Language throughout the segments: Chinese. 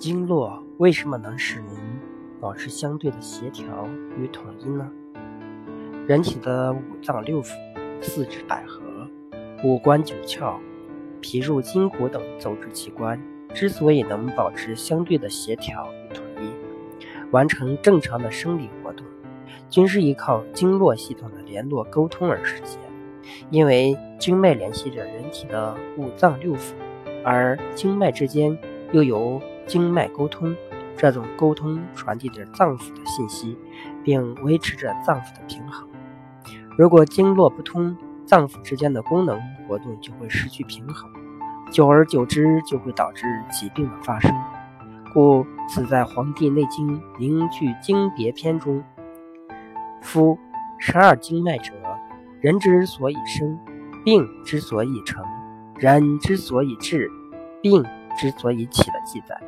经络为什么能使人保持相对的协调与统一呢？人体的五脏六腑、四肢百合、五官九窍、皮肉筋骨等组织器官之所以能保持相对的协调与统一，完成正常的生理活动，均是依靠经络系统的联络沟通而实现。因为经脉联系着人体的五脏六腑，而经脉之间又有。经脉沟通，这种沟通传递着脏腑的信息，并维持着脏腑的平衡。如果经络不通，脏腑之间的功能活动就会失去平衡，久而久之就会导致疾病的发生。故此在《黄帝内经·灵据经别篇》中，夫十二经脉者，人之所以生，病之所以成，人之所以治，病之所以起的记载。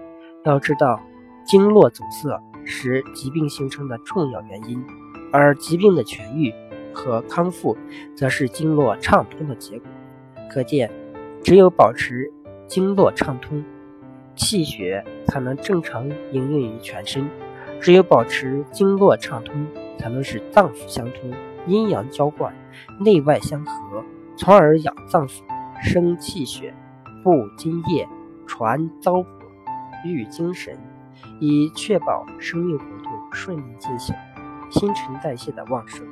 要知道，经络阻塞是疾病形成的重要原因，而疾病的痊愈和康复，则是经络畅通的结果。可见，只有保持经络畅通，气血才能正常营运于全身；只有保持经络畅通，才能使脏腑相通，阴阳交换，内外相合，从而养脏腑，生气血，布津液，传糟粕。育精神，以确保生命活动顺利进行，新陈代谢的旺盛。